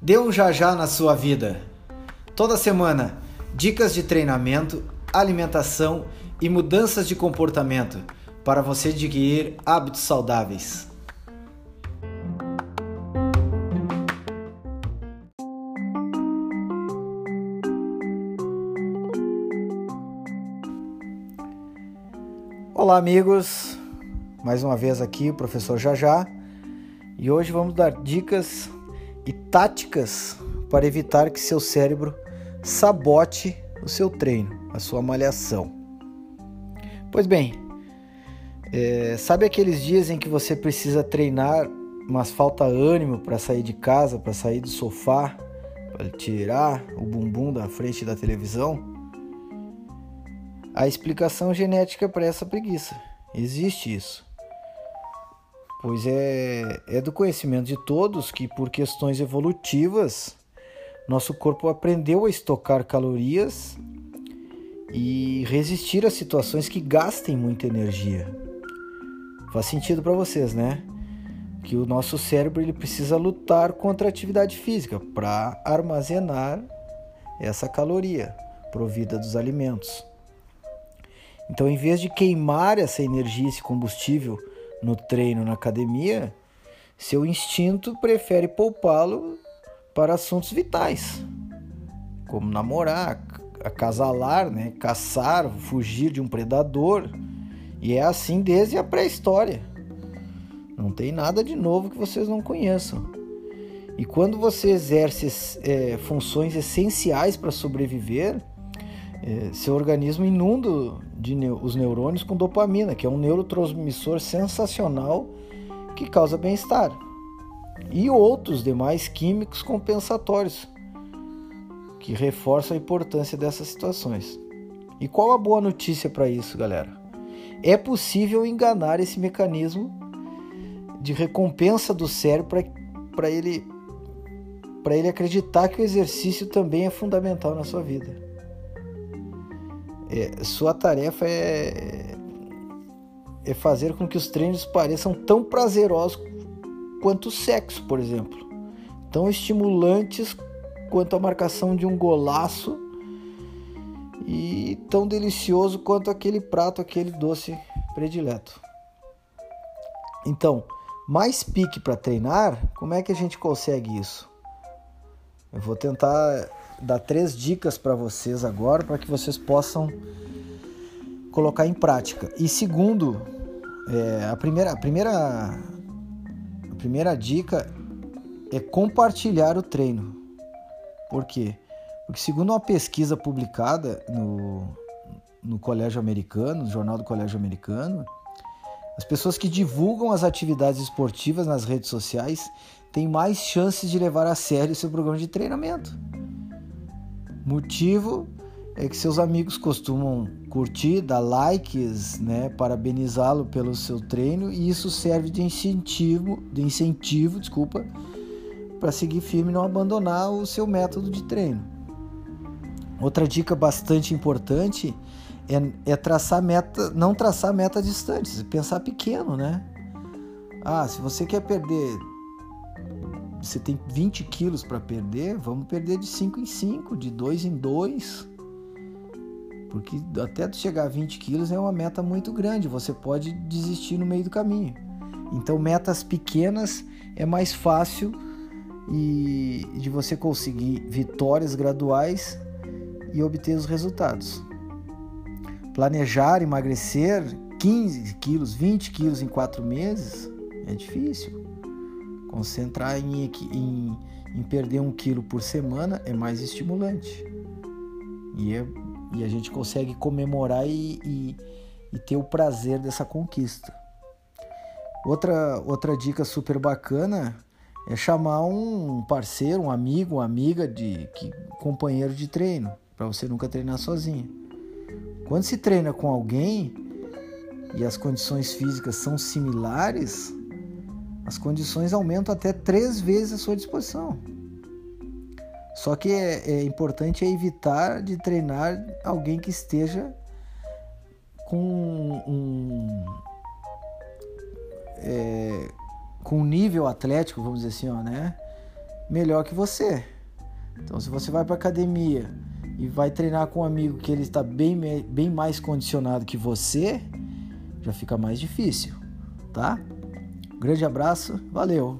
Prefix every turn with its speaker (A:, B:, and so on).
A: Dê um já já na sua vida. Toda semana, dicas de treinamento, alimentação e mudanças de comportamento para você adquirir hábitos saudáveis. Olá, amigos. Mais uma vez aqui o professor Jajá. E hoje vamos dar dicas e táticas para evitar que seu cérebro sabote o seu treino, a sua malhação. Pois bem, é, sabe aqueles dias em que você precisa treinar, mas falta ânimo para sair de casa, para sair do sofá, para tirar o bumbum da frente da televisão? A explicação genética para essa preguiça. Existe isso pois é, é do conhecimento de todos que, por questões evolutivas, nosso corpo aprendeu a estocar calorias e resistir a situações que gastem muita energia. Faz sentido para vocês, né? Que o nosso cérebro ele precisa lutar contra a atividade física para armazenar essa caloria provida dos alimentos. Então, em vez de queimar essa energia, esse combustível no treino na academia, seu instinto prefere poupá-lo para assuntos vitais, como namorar, acasalar, né, caçar, fugir de um predador. E é assim desde a pré-história. Não tem nada de novo que vocês não conheçam. E quando você exerce é, funções essenciais para sobreviver, é, seu organismo inunda de, os neurônios com dopamina, que é um neurotransmissor sensacional que causa bem-estar, e outros demais químicos compensatórios que reforçam a importância dessas situações. E qual a boa notícia para isso, galera? É possível enganar esse mecanismo de recompensa do cérebro para ele para ele acreditar que o exercício também é fundamental na sua vida. É, sua tarefa é, é fazer com que os treinos pareçam tão prazerosos quanto o sexo, por exemplo, tão estimulantes quanto a marcação de um golaço e tão delicioso quanto aquele prato, aquele doce predileto. Então, mais pique para treinar, como é que a gente consegue isso? Eu vou tentar dar três dicas para vocês agora para que vocês possam colocar em prática. E segundo, é, a, primeira, a, primeira, a primeira dica é compartilhar o treino. Por quê? Porque segundo uma pesquisa publicada no, no Colégio Americano, no Jornal do Colégio Americano, as pessoas que divulgam as atividades esportivas nas redes sociais têm mais chances de levar a sério seu programa de treinamento. Motivo é que seus amigos costumam curtir, dar likes, né, parabenizá-lo pelo seu treino e isso serve de incentivo, de incentivo, desculpa, para seguir firme e não abandonar o seu método de treino. Outra dica bastante importante é, é traçar meta, não traçar metas distantes, pensar pequeno, né? Ah, se você quer perder você tem 20 quilos para perder, vamos perder de 5 em 5, de 2 em 2. Porque até chegar a 20 quilos é uma meta muito grande, você pode desistir no meio do caminho. Então, metas pequenas é mais fácil e de você conseguir vitórias graduais e obter os resultados. Planejar emagrecer 15 quilos, 20 quilos em 4 meses é difícil. Concentrar em, em, em perder um quilo por semana é mais estimulante. E, é, e a gente consegue comemorar e, e, e ter o prazer dessa conquista. Outra, outra dica super bacana é chamar um parceiro, um amigo, uma amiga de que, companheiro de treino, para você nunca treinar sozinho. Quando se treina com alguém e as condições físicas são similares, as condições aumentam até três vezes a sua disposição. Só que é, é importante evitar de treinar alguém que esteja com um, é, com nível atlético, vamos dizer assim, ó, né? Melhor que você. Então, se você vai para academia e vai treinar com um amigo que ele está bem, bem mais condicionado que você, já fica mais difícil, tá? Grande abraço, valeu!